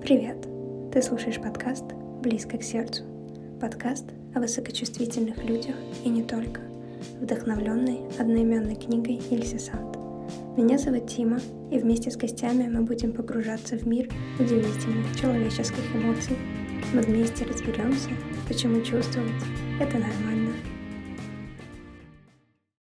Привет! Ты слушаешь подкаст «Близко к сердцу». Подкаст о высокочувствительных людях и не только, вдохновленный одноименной книгой Ильси Санд. Меня зовут Тима, и вместе с гостями мы будем погружаться в мир удивительных человеческих эмоций. Мы вместе разберемся, почему чувствовать – это нормально –